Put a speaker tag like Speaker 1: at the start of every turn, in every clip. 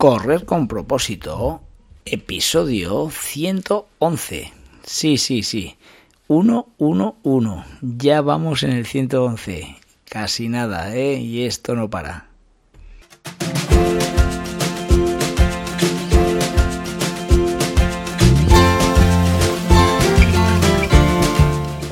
Speaker 1: Correr con propósito, episodio 111. Sí, sí, sí. 111. Ya vamos en el 111. Casi nada, ¿eh? Y esto no para.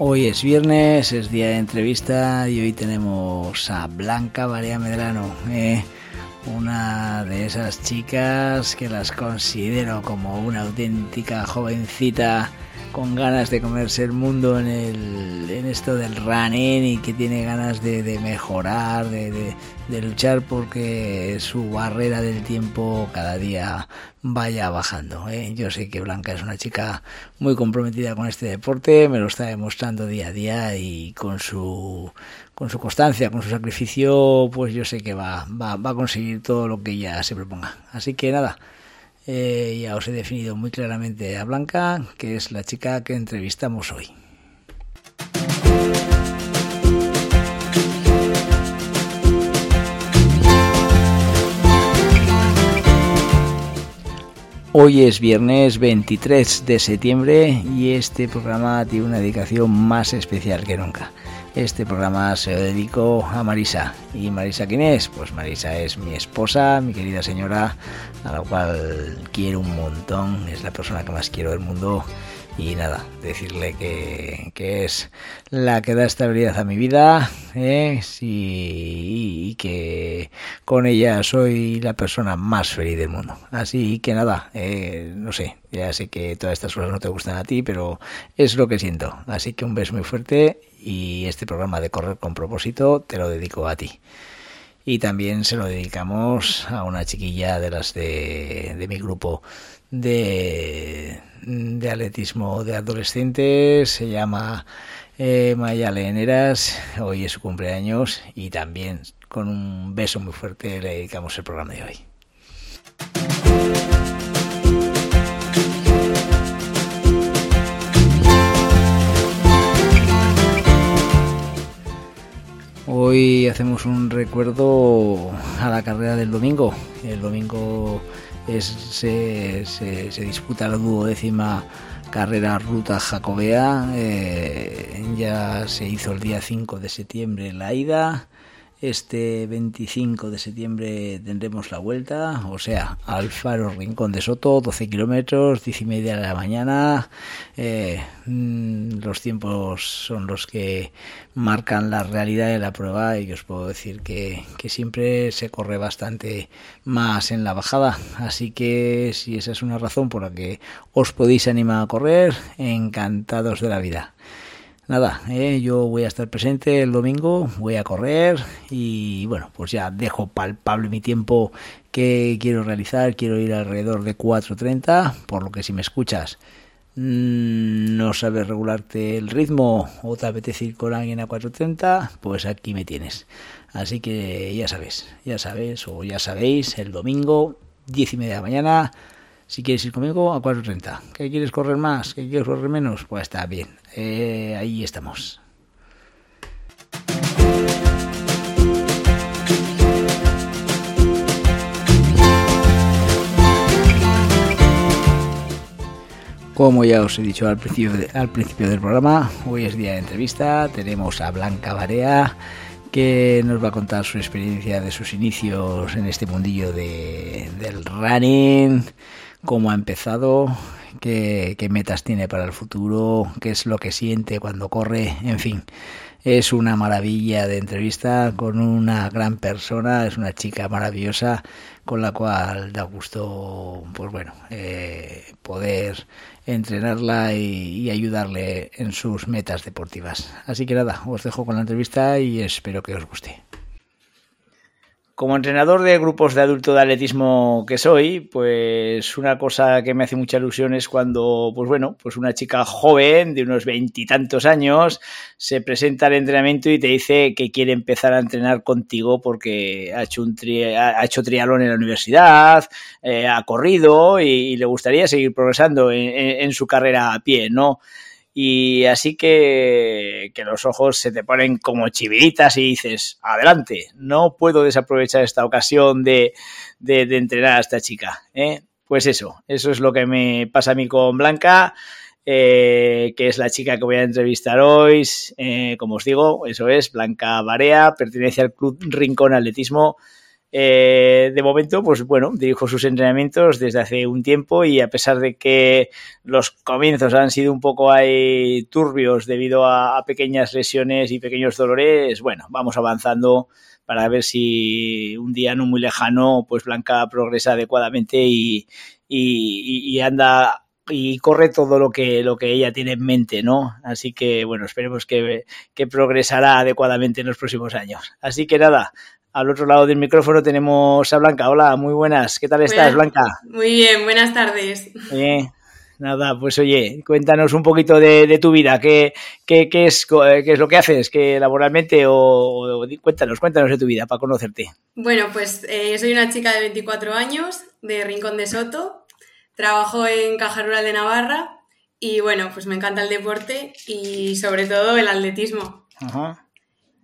Speaker 1: Hoy es viernes, es día de entrevista y hoy tenemos a Blanca María Medrano, eh, una de esas chicas que las considero como una auténtica jovencita con ganas de comerse el mundo en, el, en esto del running y que tiene ganas de, mejorar, de, de, luchar porque su barrera del tiempo cada día vaya bajando. ¿eh? Yo sé que Blanca es una chica muy comprometida con este deporte, me lo está demostrando día a día y con su con su constancia, con su sacrificio, pues yo sé que va, va, va a conseguir todo lo que ella se proponga. Así que nada, eh, ya os he definido muy claramente a Blanca, que es la chica que entrevistamos hoy. Hoy es viernes 23 de septiembre y este programa tiene una dedicación más especial que nunca. Este programa se lo dedico a Marisa. ¿Y Marisa quién es? Pues Marisa es mi esposa, mi querida señora, a la cual quiero un montón. Es la persona que más quiero del mundo. Y nada, decirle que, es la que da estabilidad a mi vida ¿eh? y, que con ella soy la persona más feliz del mundo. Así que nada, eh, no sé, ya sé que todas estas cosas no te gustan a ti, pero es lo que siento. Así que un beso muy fuerte y este programa de Correr con propósito te lo dedico a ti. Y también se lo dedicamos a una chiquilla de las de, de mi grupo de, de atletismo de adolescentes, se llama eh, Maya Leneras, hoy es su cumpleaños y también con un beso muy fuerte le dedicamos el programa de hoy. Hoy hacemos un recuerdo a la carrera del domingo. El domingo se, disputa la duodécima carrera ruta jacobea. Eh, ya se hizo el día 5 de septiembre la ida este 25 de septiembre tendremos la vuelta, o sea, al faro Rincón de Soto, 12 kilómetros, 10 y media de la mañana. Eh, mm, los tiempos son los que marcan la realidad de la prueba y os puedo decir que, que siempre se corre bastante más en la bajada. Así que si esa es una razón por la que os podéis animar a correr, encantados de la vida nada, eh, yo voy a estar presente el domingo, voy a correr y bueno, pues ya dejo palpable mi tiempo que quiero realizar, quiero ir alrededor de 4.30, por lo que si me escuchas mm, no sabes regularte el ritmo o te apetece ir con alguien a 4.30, pues aquí me tienes. Así que ya sabes, ya sabes o ya sabéis, el domingo, 10 y media de la mañana, si quieres ir conmigo, a 4.30. ¿Qué quieres correr más? ¿Qué quieres correr menos? Pues está bien. Eh, ahí estamos. Como ya os he dicho al principio, al principio del programa, hoy es día de entrevista. Tenemos a Blanca Barea que nos va a contar su experiencia de sus inicios en este mundillo de, del running, cómo ha empezado, qué, metas tiene para el futuro, qué es lo que siente cuando corre, en fin. Es una maravilla de entrevista con una gran persona, es una chica maravillosa con la cual da gusto, pues bueno, eh, poder entrenarla y, y, ayudarle en sus metas deportivas. Así que nada, os dejo con la entrevista y espero que os guste. Como entrenador de grupos de adulto de atletismo que soy, pues una cosa que me hace mucha ilusión es cuando, pues bueno, pues una chica joven de unos veintitantos años se presenta al entrenamiento y te dice que quiere empezar a entrenar contigo porque ha hecho un ha hecho triatlón en la universidad, eh, ha corrido y, le gustaría seguir progresando en su carrera a pie, ¿no? Y así que, que los ojos se te ponen como chiviritas y dices, adelante, no puedo desaprovechar esta ocasión de, de, entrenar a esta chica. ¿eh? Pues eso, eso es lo que me pasa a mí con Blanca. Eh, que es la chica que voy a entrevistar hoy. Eh, como os digo, eso es Blanca Barea, pertenece al Club Rincón Atletismo eh, de momento, pues bueno, dirijo sus entrenamientos desde hace un tiempo y a pesar de que los comienzos han sido un poco turbios debido a, pequeñas lesiones y pequeños dolores, bueno, vamos avanzando para ver si un día no muy lejano, pues Blanca progresa adecuadamente y, anda y corre todo lo que, lo que ella tiene en mente, ¿no? Así que, bueno, esperemos que progresará adecuadamente en los próximos años. Así que nada, al otro lado del micrófono tenemos a Blanca. Hola, muy buenas. ¿Qué tal estás, Blanca?
Speaker 2: Muy bien, buenas tardes.
Speaker 1: nada, pues oye, cuéntanos un poquito de, tu vida. ¿Qué, qué, qué, es, ¿Qué es lo que haces? ¿Qué laboralmente? O, cuéntanos, cuéntanos de tu vida para conocerte.
Speaker 2: Bueno, pues eh, soy una chica de 24 años, de Rincón de Soto. Trabajo en Caja Rural de Navarra y bueno, pues me encanta el deporte y sobre todo el atletismo. Ajá.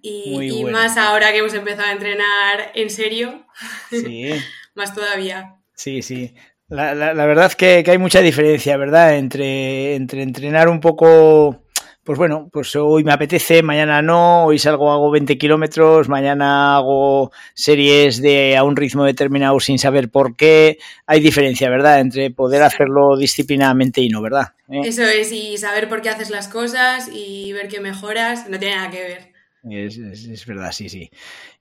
Speaker 2: Y, más ahora que hemos empezado a entrenar en serio, sí. más todavía.
Speaker 1: Sí, sí. La, la, verdad es que, hay mucha diferencia, ¿verdad? Entre, entre entrenar un poco, pues bueno, pues hoy me apetece, mañana no, hoy salgo, hago 20 kilómetros, mañana hago series de a un ritmo determinado sin saber por qué. Hay diferencia, ¿verdad? Entre poder hacerlo disciplinadamente y no, ¿verdad?
Speaker 2: ¿Eh? Eso es, y saber por qué haces las cosas y ver que mejoras, no tiene nada que ver.
Speaker 1: Es, verdad, sí, sí.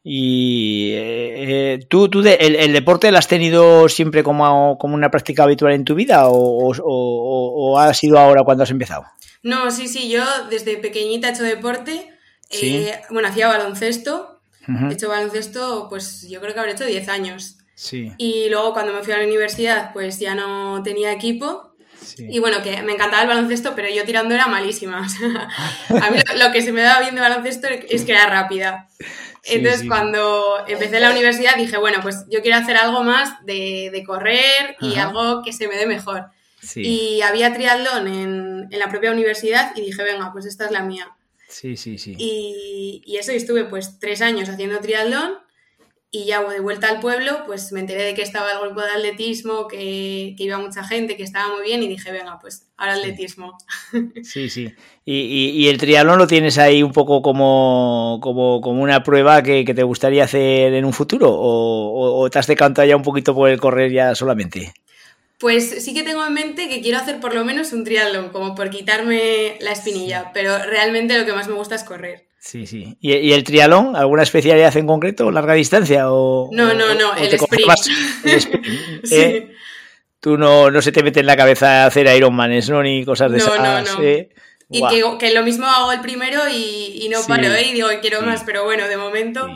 Speaker 1: ¿Y eh, tú, tú el, deporte lo has tenido siempre como, como una práctica habitual en tu vida o, ha sido ahora cuando has empezado?
Speaker 2: No, sí, sí, yo desde pequeñita he hecho deporte. Eh, bueno, hacía baloncesto. He hecho baloncesto, pues yo creo que habré hecho 10 años. Sí. Y luego cuando me fui a la universidad, pues ya no tenía equipo y bueno, que me encantaba el baloncesto, pero yo tirando era malísima. a mí lo, que se me daba bien de baloncesto es que era rápida. Entonces, cuando empecé la universidad, dije, bueno, pues yo quiero hacer algo más de, correr y algo que se me dé mejor. Y había triatlón en, en, la propia universidad y dije, venga, pues esta es la mía.
Speaker 1: Sí, sí, sí.
Speaker 2: Y, y eso, estuve pues tres años haciendo triatlón y ya de vuelta al pueblo, pues me enteré de que estaba el grupo de atletismo, que, iba mucha gente, que estaba muy bien y dije, venga, pues ahora atletismo.
Speaker 1: Sí, sí. Y, el triatlón lo tienes ahí un poco como, como, como una prueba que, te gustaría hacer en un futuro o, o, te has decantado ya un poquito por el correr ya solamente?
Speaker 2: Pues sí que tengo en mente que quiero hacer por lo menos un triatlón, como por quitarme la espinilla, pero realmente lo que más me gusta es correr.
Speaker 1: Sí, sí. ¿Y, el trialón? ¿Alguna especialidad en concreto? ¿Larga distancia? O,
Speaker 2: no, no, no, el, sprint.
Speaker 1: sí. ¿eh? Tú no, no se te mete en la cabeza hacer Ironmanes, ¿no? Ni cosas de esas. No, no,
Speaker 2: ¿eh? Y que, lo mismo hago el primero y, no paro, ¿eh? Y digo, quiero más, pero bueno, de momento...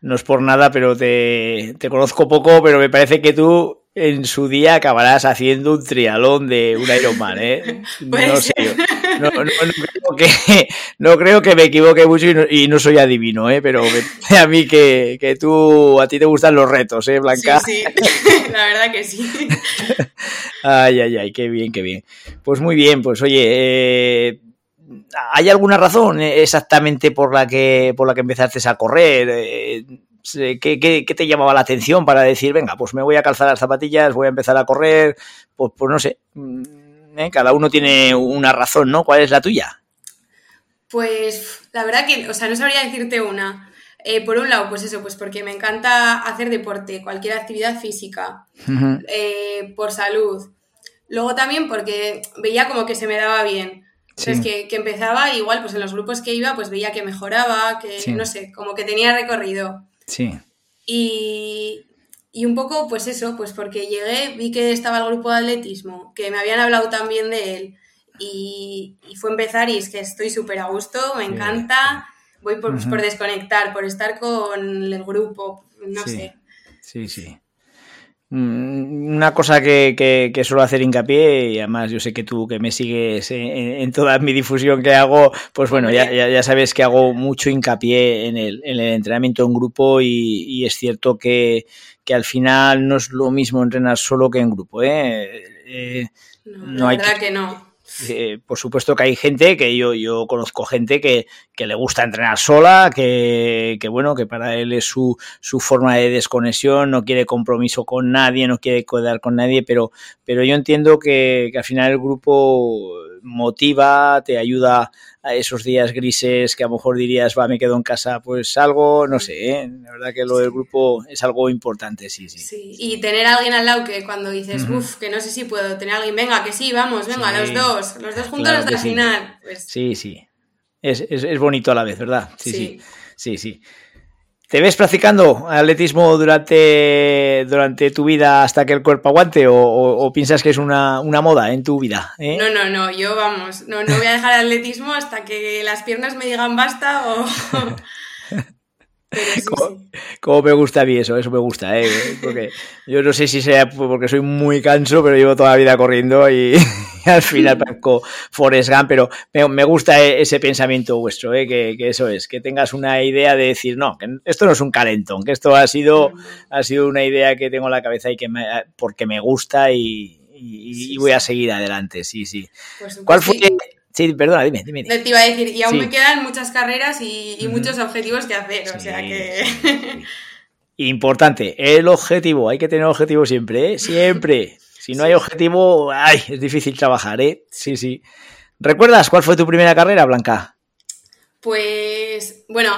Speaker 1: No es por nada, pero te, te conozco poco, pero me parece que tú en su día acabarás haciendo un trialón de un Ironman, ¿eh? No sé, no, no, creo que, no, creo que, me equivoque mucho y no, soy adivino, ¿eh? Pero me, a mí que, que, tú, a ti te gustan los retos, ¿eh, Blanca?
Speaker 2: Sí, la verdad que sí.
Speaker 1: Ay, ay, ay, qué bien, qué bien. Pues muy bien, pues oye, eh, ¿hay alguna razón exactamente por la que, por la que empezaste a correr? Eh, ¿Qué, te llamaba la atención para decir, venga, pues me voy a calzar las zapatillas, voy a empezar a correr? Pues, pues no sé, mm, ¿eh? cada uno tiene una razón, ¿no? ¿Cuál es la tuya?
Speaker 2: Pues la verdad que, o sea, no sabría decirte una. Eh, por un lado, pues eso, pues porque me encanta hacer deporte, cualquier actividad física, eh, por salud. Luego también porque veía como que se me daba bien. Entonces, que, que, empezaba igual, pues en los grupos que iba, pues veía que mejoraba, que no sé, como que tenía recorrido. Sí. Y, un poco, pues eso, pues porque llegué, vi que estaba el grupo de atletismo, que me habían hablado también de él. Y, fue empezar y es que estoy súper a gusto, me encanta. Voy por, por, desconectar, por estar con el grupo. no sé.
Speaker 1: Sí, sí. Mm, una cosa que, que, suelo hacer hincapié, y además yo sé que tú que me sigues en, toda mi difusión que hago, pues bueno, ya, ya, sabes que hago mucho hincapié en el, en el entrenamiento en grupo y, es cierto que, que, al final no es lo mismo entrenar solo que en grupo. ¿eh?
Speaker 2: eh no, la verdad que no.
Speaker 1: Eh, por supuesto que hay gente que yo, yo conozco gente que, que le gusta entrenar sola, que, que, bueno, que para él es su, su forma de desconexión, no quiere compromiso con nadie, no quiere quedar con nadie, pero, pero yo entiendo que, que al final el grupo motiva, te ayuda a esos días grises que a lo mejor dirías, va, me quedo en casa, pues algo, no sé, ¿eh? la verdad que lo del grupo es algo importante, sí, sí.
Speaker 2: Sí, y tener a alguien al lado que cuando dices, uff, que no sé si puedo, tener a alguien, venga, que sí, vamos, venga, los dos, los dos juntos hasta el final. Pues...
Speaker 1: Sí, sí. Es, es, es, bonito a la vez, ¿verdad? sí. Sí, sí. sí. ¿Te ves practicando atletismo durante, durante tu vida hasta que el cuerpo aguante o, piensas que es una, moda en tu vida?
Speaker 2: Eh? No, no, no, yo vamos, no, no voy a dejar el atletismo hasta que las piernas me digan basta o...
Speaker 1: como, me gusta a mí eso, eso me gusta, ¿eh? Porque yo no sé si sea porque soy muy canso, pero llevo toda la vida corriendo y, al final parezco Forrest Gump, pero me, gusta e, ese pensamiento vuestro, ¿eh? que, eso es, que tengas una idea de decir, no, que esto no es un calentón, que esto ha sido, ha sido una idea que tengo en la cabeza y que me, porque me gusta y, voy a seguir adelante, sí, sí. ¿Cuál fue, Sí, perdona, dime, dime.
Speaker 2: Te iba a decir, y aún me quedan muchas carreras y, muchos objetivos que hacer, o sea que...
Speaker 1: Importante, el objetivo, hay que tener objetivo siempre, ¿eh? Siempre. Si no hay objetivo, ay, es difícil trabajar, ¿eh? Sí, sí. ¿Recuerdas cuál fue tu primera carrera, Blanca?
Speaker 2: Pues, bueno,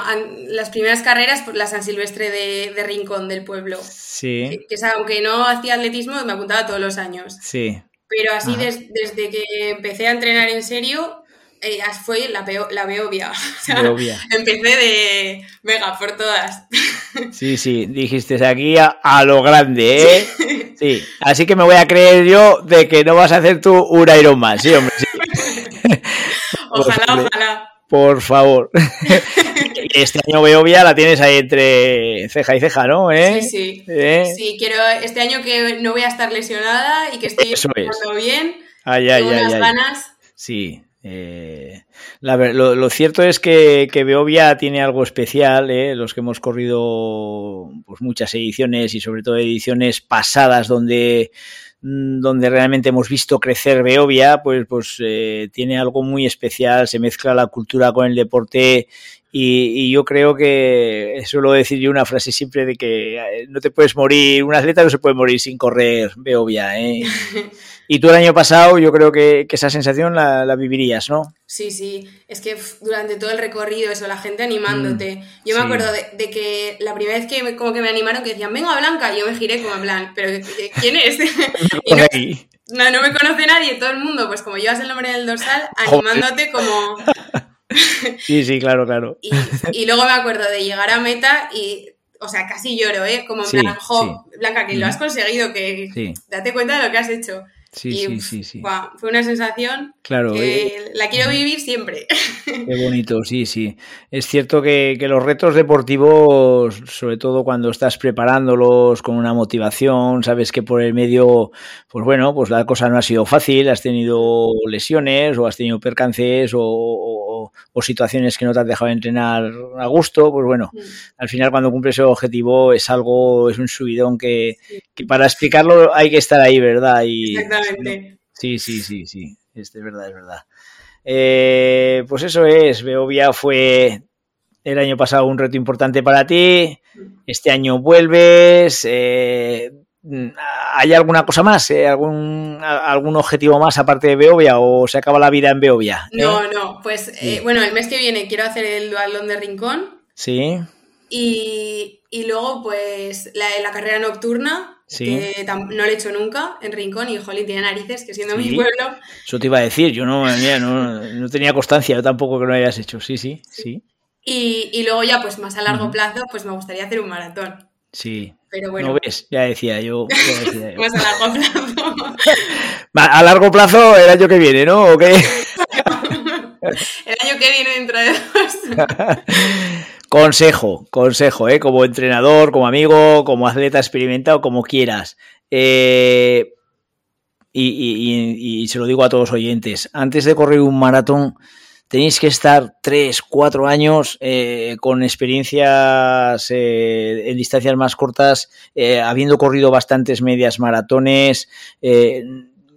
Speaker 2: las primeras carreras, pues la San Silvestre de, Rincón del pueblo.
Speaker 1: Sí.
Speaker 2: Que, aunque no hacía atletismo, me apuntaba todos los años.
Speaker 1: Sí.
Speaker 2: Pero así desde que empecé a entrenar en serio, eh, fue la, la Beovia. empecé de, venga, por todas.
Speaker 1: Sí, sí, dijiste aquí a, lo grande, ¿eh? Sí. Así que me voy a creer yo de que no vas a hacer tú un Ironman, sí, hombre, sí.
Speaker 2: ojalá, ojalá.
Speaker 1: Por favor. este año Beovia la tienes ahí entre ceja y ceja, ¿no?
Speaker 2: ¿Eh? Sí, sí. ¿Eh? Sí, quiero este año que no voy a estar lesionada y que esté todo bien.
Speaker 1: Ay, ay, ay,
Speaker 2: ganas.
Speaker 1: Sí. Eh, lo, cierto es que, que, Beovia tiene algo especial, ¿eh? los que hemos corrido pues, muchas ediciones y sobre todo ediciones pasadas donde donde realmente hemos visto crecer Beovia, pues, pues eh, tiene algo muy especial, se mezcla la cultura con el deporte y, yo creo que suelo decir yo una frase siempre de que eh, no te puedes morir, un atleta no se puede morir sin correr Beovia. ¿eh? Y tú el año pasado yo creo que, esa sensación la, vivirías, ¿no?
Speaker 2: Sí, sí, es que durante todo el recorrido, eso, la gente animándote. Mm, yo me acuerdo de, que la primera vez que me, como que me animaron, que decían, venga Blanca, yo me giré como en plan, pero ¿quién es? no, no, me conoce nadie, todo el mundo, pues como llevas el nombre del dorsal, animándote como...
Speaker 1: sí, sí, claro, claro.
Speaker 2: Y, luego me acuerdo de llegar a meta y o sea, casi lloro, ¿eh? Como en plan, jo, Blanca, que lo has conseguido, que date cuenta de lo que has hecho.
Speaker 1: Sí, sí, sí, sí.
Speaker 2: fue una sensación
Speaker 1: claro,
Speaker 2: que eh, la quiero vivir siempre.
Speaker 1: Qué bonito, sí, sí. Es cierto que, que, los retos deportivos, sobre todo cuando estás preparándolos con una motivación, sabes que por el medio, pues bueno, pues la cosa no ha sido fácil, has tenido lesiones o has tenido percances o, o, situaciones que no te has dejado entrenar a gusto, pues bueno, mm. al final cuando cumples el objetivo es algo, es un subidón que, que para explicarlo hay que estar ahí, ¿verdad?
Speaker 2: Y, Sí,
Speaker 1: sí, sí, sí, es verdad, es verdad. Eh, pues eso es, Beovia fue el año pasado un reto importante para ti, este año vuelves, eh, ¿hay alguna cosa más, eh, algún, algún objetivo más aparte de Beovia o se acaba la vida en Beovia?
Speaker 2: No, no, pues bueno, el mes que viene quiero hacer el dualón de Rincón.
Speaker 1: Sí.
Speaker 2: Y, luego pues la carrera nocturna, que no lo he hecho nunca en Rincón y Jolín tiene narices, que siendo mi pueblo.
Speaker 1: Eso te iba a decir, yo no, no, tenía constancia, yo tampoco que lo hayas hecho, sí, sí, sí.
Speaker 2: Y, luego ya, pues más a largo plazo, pues me gustaría hacer un maratón.
Speaker 1: Sí. Pero bueno. ¿No ves? Ya decía yo.
Speaker 2: más a largo plazo.
Speaker 1: a largo plazo el año que viene, ¿no? ¿O qué?
Speaker 2: el año que viene dentro de dos.
Speaker 1: Consejo, consejo, ¿eh? como entrenador, como amigo, como atleta experimentado, como quieras. Eh, y, se lo digo a todos los oyentes, antes de correr un maratón tenéis que estar 3, 4 años eh, con experiencias eh, en distancias más cortas, habiendo corrido bastantes medias maratones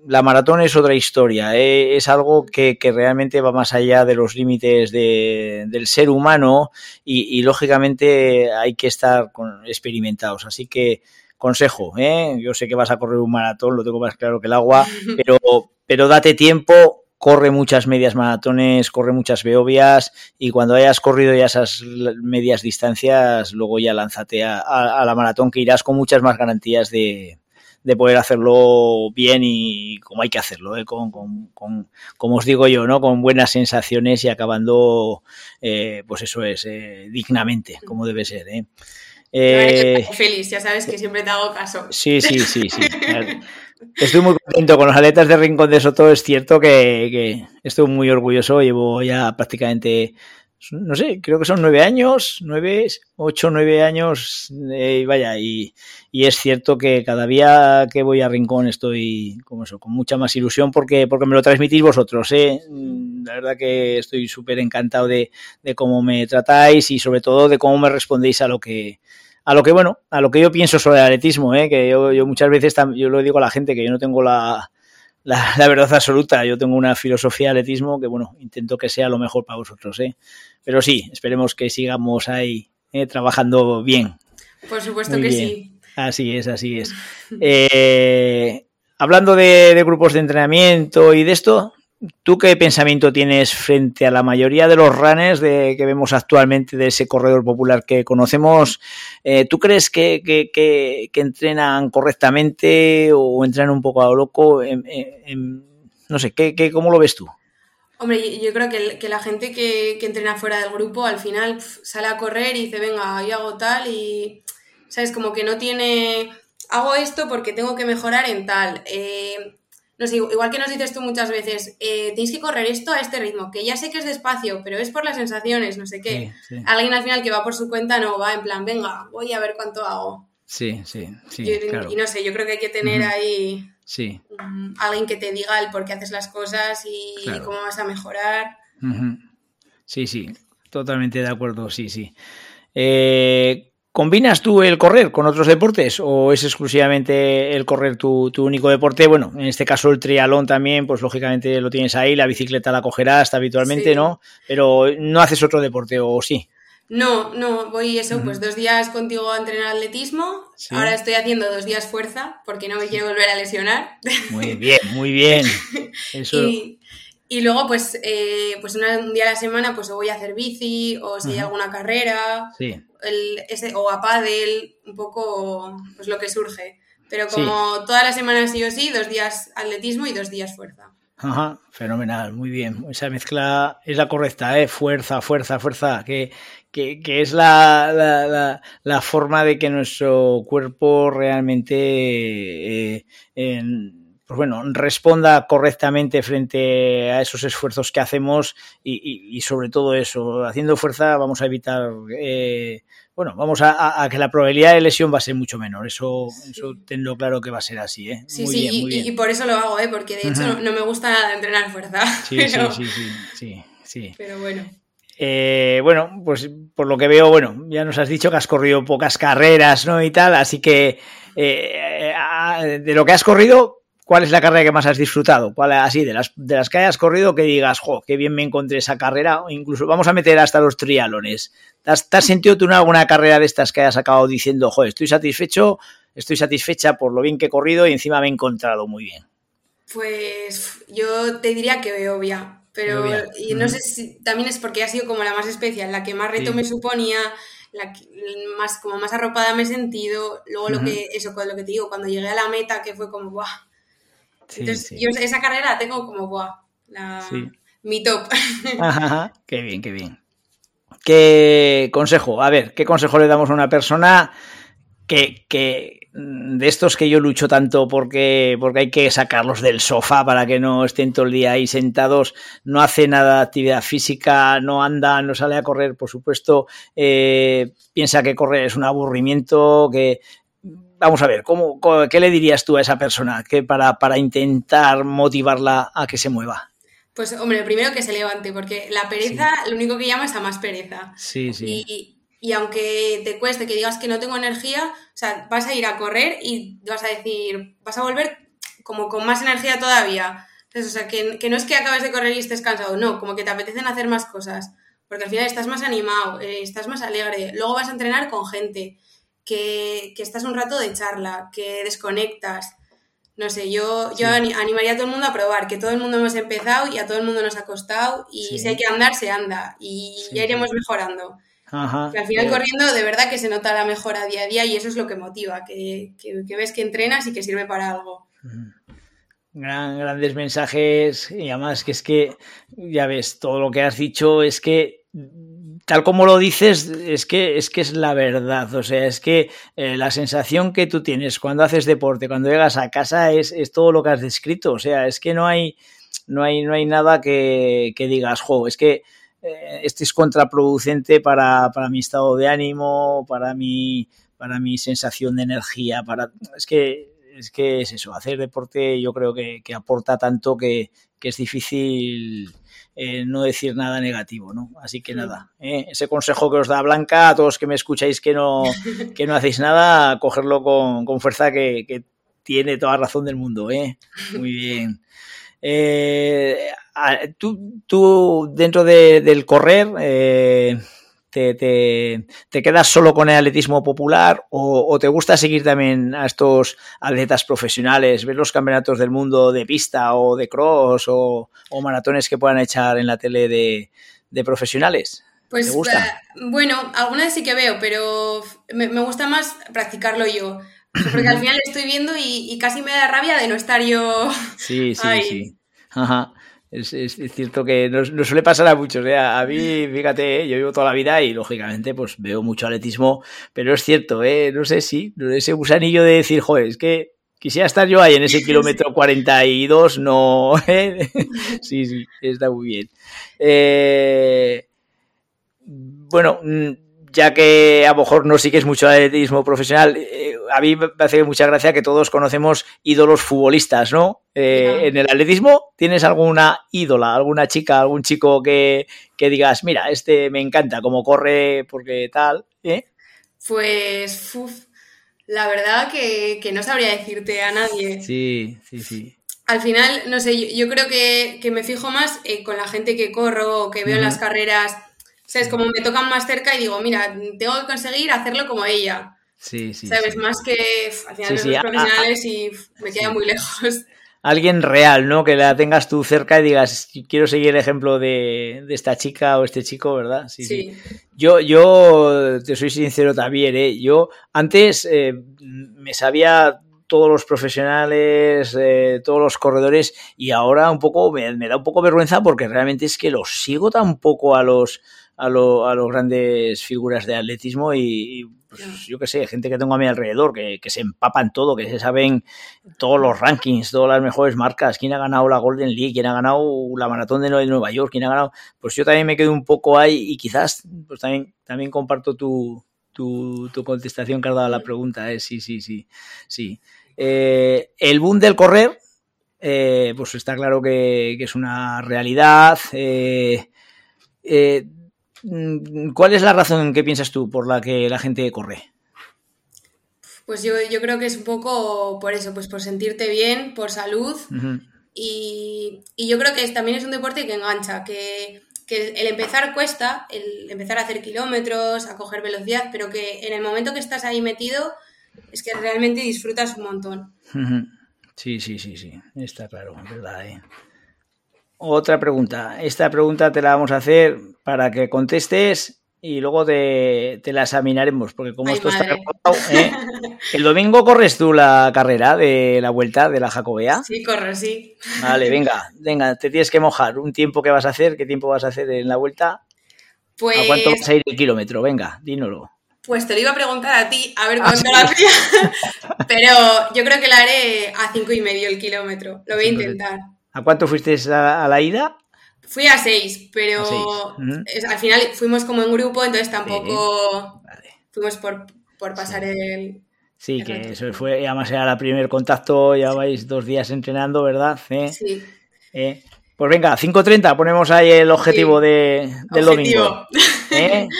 Speaker 1: la maratón es otra historia, ¿eh? es algo que, realmente va más allá de los límites del ser humano y, lógicamente hay que estar con, experimentados. Así que consejo, ¿eh? yo sé que vas a correr un maratón, lo tengo más claro que el agua, pero, pero date tiempo, corre muchas medias maratones, corre muchas beobias y cuando hayas corrido ya esas medias distancias, luego ya lánzate a la maratón que irás con muchas más garantías de, de poder hacerlo bien y como hay que hacerlo, ¿eh? con, como os digo yo, ¿no? con buenas sensaciones y acabando, eh, pues eso es, eh, dignamente, como debe ser. ¿eh?
Speaker 2: feliz, ya sabes que siempre te hago caso.
Speaker 1: Sí, sí, sí, sí. Estoy muy contento con los aletas de Rincón de Soto. Es cierto que, estoy muy orgulloso. Llevo ya prácticamente no sé, creo que son nueve años, nueve, ocho, nueve años, eh, vaya, y, es cierto que cada día que voy a Rincón estoy como eso, con mucha más ilusión porque, porque me lo transmitís vosotros, ¿eh? Mm, la verdad que estoy súper encantado de, cómo me tratáis y sobre todo de cómo me respondéis a lo que, a lo que, bueno, a lo que yo pienso sobre el atletismo, ¿eh? Que yo, yo muchas veces, yo lo digo a la gente que yo no tengo la, la, la, verdad absoluta. Yo tengo una filosofía de atletismo que, bueno, intento que sea lo mejor para vosotros, ¿eh? Pero sí, esperemos que sigamos ahí eh, trabajando bien.
Speaker 2: Por supuesto que sí.
Speaker 1: Así es, así es. Eh, hablando de, de, grupos de entrenamiento y de esto, ¿Tú qué pensamiento tienes frente a la mayoría de los runners que vemos actualmente de ese corredor popular que conocemos? Eh, ¿Tú crees que, que, entrenan correctamente o entrenan un poco a lo loco? no sé, ¿qué, cómo lo ves tú?
Speaker 2: Hombre, yo creo que, la gente que, entrena fuera del grupo al final sale a correr y dice, venga, yo hago tal y, ¿sabes? Como que no tiene, hago esto porque tengo que mejorar en tal. Eh, no sé, igual que nos dices tú muchas veces, eh, tenéis que correr esto a este ritmo, que ya sé que es despacio, pero es por las sensaciones, no sé qué. Alguien al final que va por su cuenta no va en plan, venga, voy a ver cuánto hago.
Speaker 1: Sí, sí, sí.
Speaker 2: Y no sé, yo creo que hay que tener ahí sí. alguien que te diga el por qué haces las cosas y cómo vas a mejorar.
Speaker 1: Sí, sí, totalmente de acuerdo, sí, sí. Eh, ¿Combinas tú el correr con otros deportes o es exclusivamente el correr tu, único deporte? Bueno, en este caso el trialón también, pues lógicamente lo tienes ahí, la bicicleta la cogerás habitualmente, ¿no? Pero no haces otro deporte o sí.
Speaker 2: No, no, voy eso, pues dos días contigo a entrenar atletismo. Ahora estoy haciendo dos días fuerza porque no me quiero volver a lesionar.
Speaker 1: Muy bien, muy bien.
Speaker 2: Eso... Y, luego, pues, eh, pues un día a la semana, pues o voy a hacer bici o si hay alguna carrera. Sí el, ese, o a pádel, un poco pues lo que surge. Pero como todas las semanas sí o sí, dos días atletismo y dos días fuerza.
Speaker 1: Ajá, fenomenal, muy bien. Esa mezcla es la correcta, ¿eh? Fuerza, fuerza, fuerza, que, que, que es la, la, la, forma de que nuestro cuerpo realmente eh, pues bueno, responda correctamente frente a esos esfuerzos que hacemos y, y, sobre todo eso, haciendo fuerza vamos a evitar, eh, bueno, vamos a, que la probabilidad de lesión va a ser mucho menor, eso, eso tengo claro que va a ser así. ¿eh?
Speaker 2: Sí, sí, y, por eso lo hago, ¿eh? porque de hecho no, me gusta entrenar fuerza.
Speaker 1: Sí, sí, sí, sí, sí,
Speaker 2: Pero bueno.
Speaker 1: Eh, bueno, pues por lo que veo, bueno, ya nos has dicho que has corrido pocas carreras, ¿no? Y tal, así que eh, de lo que has corrido, ¿Cuál es la carrera que más has disfrutado? ¿Cuál, así, de las, de las que hayas corrido, que digas, jo, qué bien me encontré esa carrera, o incluso vamos a meter hasta los trialones. ¿Te has, sentido tú en alguna carrera de estas que hayas acabado diciendo, jo, estoy satisfecho, estoy satisfecha por lo bien que he corrido y encima me he encontrado muy bien?
Speaker 2: Pues yo te diría que obvia, pero y no sé si también es porque ha sido como la más especial, la que más reto me suponía, la más como más arropada me he sentido, luego lo que eso con lo que te digo, cuando llegué a la meta que fue como ¡buah! Entonces, yo esa carrera tengo como, ¡buah! mi top.
Speaker 1: qué bien, qué bien. ¿Qué consejo? A ver, ¿qué consejo le damos a una persona que, que mm, de estos que yo lucho tanto porque, porque hay que sacarlos del sofá para que no estén todo el día ahí sentados, no hace nada de actividad física, no anda, no sale a correr, por supuesto, eh, piensa que correr es un aburrimiento, que vamos a ver, ¿cómo, ¿qué le dirías tú a esa persona que para, para intentar motivarla a que se mueva?
Speaker 2: Pues hombre, primero que se levante, porque la pereza lo único que llama es a más pereza.
Speaker 1: Sí, sí.
Speaker 2: Y, y, aunque te cueste que digas que no tengo energía, o sea, vas a ir a correr y vas a decir, vas a volver como con más energía todavía. Entonces, o sea, que, que no es que acabes de correr y estés cansado, no, como que te apetecen hacer más cosas, porque al final estás más animado, eh, estás más alegre, luego vas a entrenar con gente, que, que estás un rato de charla, que desconectas no sé, yo, yo animaría a todo el mundo a probar, que todo el mundo hemos empezado y a todo el mundo nos ha costado y si hay que andar, se anda y ya iremos mejorando. Ajá. Que al final corriendo de verdad que se nota la mejora día a día y eso es lo que motiva, que, que, ves que entrenas y que sirve para algo.
Speaker 1: Gran, grandes mensajes y además que es que, ya ves, todo lo que has dicho es que tal como lo dices, es que es que es la verdad. O sea, es que eh, la sensación que tú tienes cuando haces deporte, cuando llegas a casa, es, es, todo lo que has descrito. O sea, es que no hay, no hay, no hay nada que, digas, jo, es que eh, este es contraproducente para, para, mi estado de ánimo, para mi, para mi sensación de energía, para. Es que es que es eso, hacer deporte yo creo que, que aporta tanto que, que es difícil eh, no decir nada negativo, ¿no? Así que nada, eh, ese consejo que os da Blanca, a todos que me escucháis que no, que no hacéis nada, cogerlo con, con fuerza que, tiene toda razón del mundo, ¿eh? Muy bien. Eh, tú, tú, dentro del correr, te, te, quedas solo con el atletismo popular o, te gusta seguir también a estos atletas profesionales, ver los campeonatos del mundo de pista o de cross o, maratones que puedan echar en la tele de, profesionales?
Speaker 2: Pues ¿Te gusta? Eh, bueno, algunas sí que veo, pero me, gusta más practicarlo yo. Porque al final estoy viendo y, casi me da rabia de no estar yo.
Speaker 1: Sí, sí, sí. Ajá. Es, es, cierto que no suele pasar a muchos. ¿eh? A mí, fíjate, yo vivo toda la vida y lógicamente pues veo mucho atletismo, pero es cierto, ¿eh? no sé si ese gusanillo de decir, joder, es que quisiera estar yo ahí en ese kilómetro 42, no. ¿eh? sí, sí, está muy bien. Eh, bueno, mm, ya que a lo mejor no sigues mucho atletismo profesional, eh, a mí me hace mucha gracia que todos conocemos ídolos futbolistas, ¿no? Eh, en el atletismo, ¿tienes alguna ídola, alguna chica, algún chico que, digas, mira, este me encanta, como corre, porque tal? ¿eh?
Speaker 2: Pues, la verdad que, no sabría decirte a nadie.
Speaker 1: Sí, sí, sí.
Speaker 2: Al final, no sé, yo, creo que, me fijo más con la gente que corro, que veo en las carreras es Como me tocan más cerca y digo, mira, tengo que conseguir hacerlo como ella.
Speaker 1: Sí, sí.
Speaker 2: ¿Sabes? Más que al final los profesionales y me queda muy lejos.
Speaker 1: Alguien real, ¿no? Que la tengas tú cerca y digas, quiero seguir el ejemplo de, esta chica o este chico, ¿verdad? Sí, sí. Yo, yo te soy sincero también, ¿eh? Yo antes eh, me sabía todos los profesionales, eh, todos los corredores y ahora un poco me, me, da un poco vergüenza porque realmente es que los sigo tan poco a los a, lo, a los grandes figuras de atletismo y, pues, yo qué sé, gente que tengo a mi alrededor, que, que, se empapan todo, que se saben todos los rankings, todas las mejores marcas, quién ha ganado la Golden League, quién ha ganado la maratón de Nueva York, quién ha ganado, pues yo también me quedo un poco ahí y quizás pues también, también comparto tu, tu, tu contestación que has dado a la pregunta, ¿eh? sí, sí, sí, sí. Eh, el boom del correr, eh, pues está claro que, que, es una realidad. Eh, eh ¿Cuál es la razón que piensas tú por la que la gente corre?
Speaker 2: Pues yo, creo que es un poco por eso, pues por sentirte bien, por salud. y, yo creo que también es un deporte que engancha, que, el empezar cuesta, el empezar a hacer kilómetros, a coger velocidad, pero que en el momento que estás ahí metido es que realmente disfrutas un montón.
Speaker 1: Sí, sí, sí, sí, está claro, verdad. ¿eh? Otra pregunta. Esta pregunta te la vamos a hacer para que contestes y luego te, la examinaremos, porque como esto está ¿eh? ¿El domingo corres tú la carrera de la vuelta de la Jacobea?
Speaker 2: Sí, corro, sí.
Speaker 1: Vale, venga, venga, te tienes que mojar. ¿Un tiempo que vas a hacer? ¿Qué tiempo vas a hacer en la vuelta? Pues... ¿A cuánto vas a ir el kilómetro? Venga, dínoslo.
Speaker 2: Pues te lo iba a preguntar a ti, a ver ah, cuánto la hacía. Pero yo creo que la haré a cinco y medio el kilómetro. Lo voy a intentar.
Speaker 1: ¿A cuánto fuiste a, la ida?
Speaker 2: Fui a seis, pero al final fuimos como en grupo, entonces tampoco fuimos por, pasar el.
Speaker 1: Sí, que eso fue, además era el primer contacto, ya vais dos días entrenando, ¿verdad? Sí. Eh, pues venga, 5.30, ponemos ahí el objetivo de, del domingo. ¿Eh?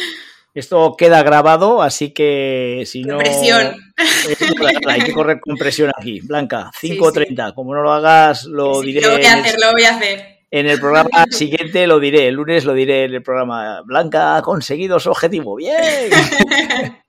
Speaker 1: Esto queda grabado, así que si no.
Speaker 2: Presión.
Speaker 1: hay que correr con presión aquí. Blanca, 5.30. Como no lo hagas, lo diré.
Speaker 2: Lo voy a hacer, lo voy a hacer.
Speaker 1: En el programa siguiente lo diré, el lunes lo diré en el programa. Blanca ha conseguido su objetivo. ¡Bien!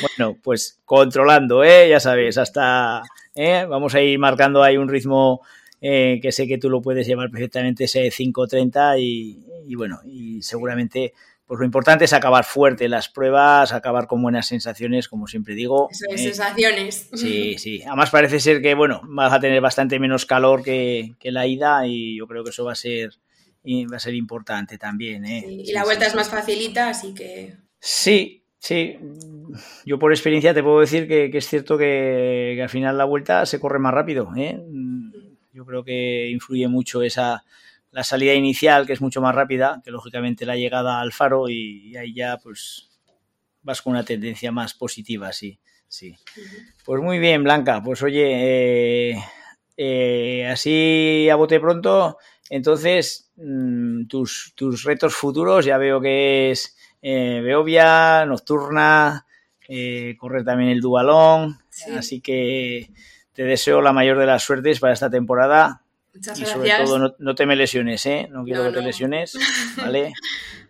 Speaker 1: bueno, pues controlando, ¿eh? Ya sabes, hasta. ¿eh? Vamos a ir marcando ahí un ritmo eh, que sé que tú lo puedes llevar perfectamente ese 5.30 y, y bueno, y seguramente pues lo importante es acabar fuerte las pruebas, acabar con buenas sensaciones, como siempre digo.
Speaker 2: Eso es, sensaciones.
Speaker 1: Sí, sí. Además parece ser que, bueno, vas a tener bastante menos calor que, la ida y yo creo que eso va a ser, va a ser importante también. ¿eh?
Speaker 2: y la vuelta es más facilita, así que...
Speaker 1: Sí, sí. Yo por experiencia te puedo decir que, es cierto que, que, al final la vuelta se corre más rápido. ¿eh? Yo creo que influye mucho esa la salida inicial, que es mucho más rápida que lógicamente la llegada al faro y, ahí ya pues vas con una tendencia más positiva, sí, sí. Pues muy bien, Blanca, pues oye, eh, eh, así a bote pronto, entonces mm, tus, tus, retos futuros ya veo que es eh, Beovia, Nocturna, correr también el Dualón, así que te deseo la mayor de las suertes para esta temporada y sobre todo no, te me lesiones, ¿eh? No quiero que te lesiones, ¿vale?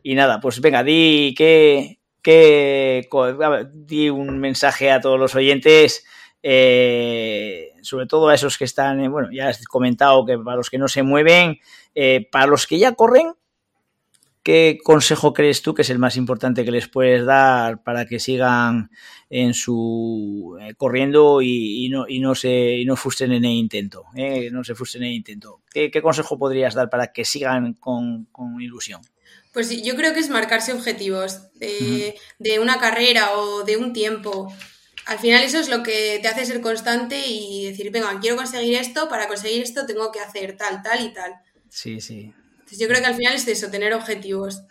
Speaker 1: y nada, pues venga, di que, que di un mensaje a todos los oyentes, eh, sobre todo a esos que están, eh, bueno, ya has comentado que para los que no se mueven, eh, para los que ya corren, ¿qué consejo crees tú que es el más importante que les puedes dar para que sigan en su eh, corriendo y, no, y no se y no frustren en el intento? Eh? No se frustren en el intento. ¿Qué, consejo podrías dar para que sigan con, ilusión?
Speaker 2: Pues yo creo que es marcarse objetivos de, de una carrera o de un tiempo al final eso es lo que te hace ser constante y decir, venga, quiero conseguir esto, para conseguir esto tengo que hacer tal, tal y tal.
Speaker 1: Sí, sí
Speaker 2: yo creo que al final es eso, tener objetivos.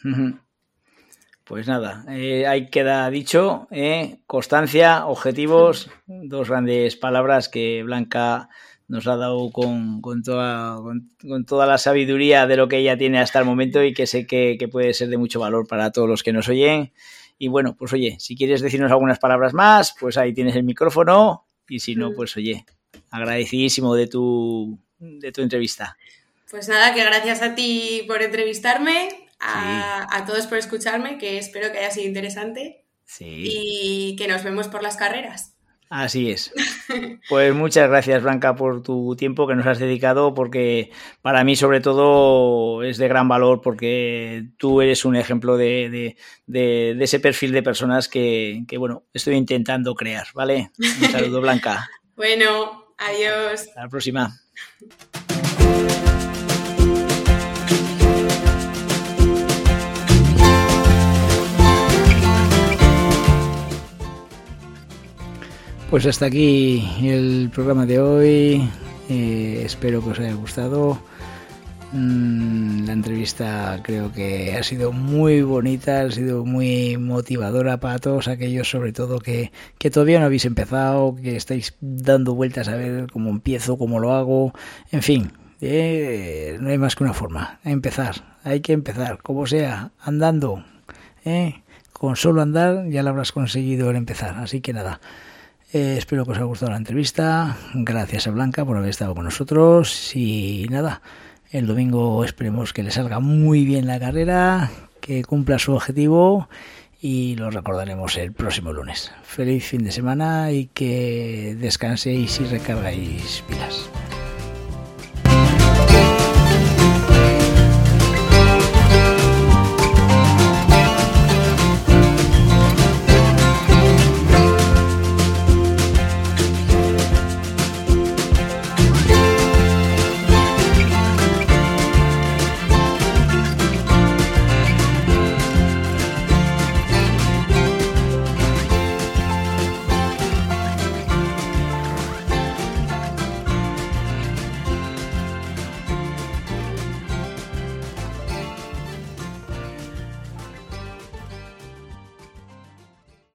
Speaker 1: Pues nada, eh, ahí queda dicho, eh, constancia, objetivos, dos grandes palabras que Blanca nos ha dado con, toda, con, toda la sabiduría de lo que ella tiene hasta el momento y que sé que, puede ser de mucho valor para todos los que nos oyen. Y bueno, pues oye, si quieres decirnos algunas palabras más, pues ahí tienes el micrófono y si no, pues oye, agradecidísimo de tu, de tu entrevista.
Speaker 2: Pues nada, que gracias a ti por entrevistarme, a, todos por escucharme, que espero que haya sido interesante. Y que nos vemos por las carreras.
Speaker 1: Así es. Pues muchas gracias, Blanca, por tu tiempo que nos has dedicado, porque para mí, sobre todo, es de gran valor, porque tú eres un ejemplo de, ese perfil de personas que, que, bueno, estoy intentando crear, ¿vale? Un saludo, Blanca.
Speaker 2: bueno, adiós.
Speaker 1: Hasta la próxima. Pues hasta aquí el programa de hoy. Eh, espero que os haya gustado. Mm, la entrevista creo que ha sido muy bonita, ha sido muy motivadora para todos aquellos, sobre todo que, todavía no habéis empezado, que estáis dando vueltas a ver cómo empiezo, cómo lo hago. En fin, eh, no hay más que una forma, empezar. Hay que empezar, como sea, andando. Eh, con solo andar ya lo habrás conseguido el empezar. Así que nada. Eh, espero que os haya gustado la entrevista. Gracias a Blanca por haber estado con nosotros. Y nada, el domingo esperemos que le salga muy bien la carrera, que cumpla su objetivo y lo recordaremos el próximo lunes. Feliz fin de semana y que descanséis y recargáis pilas.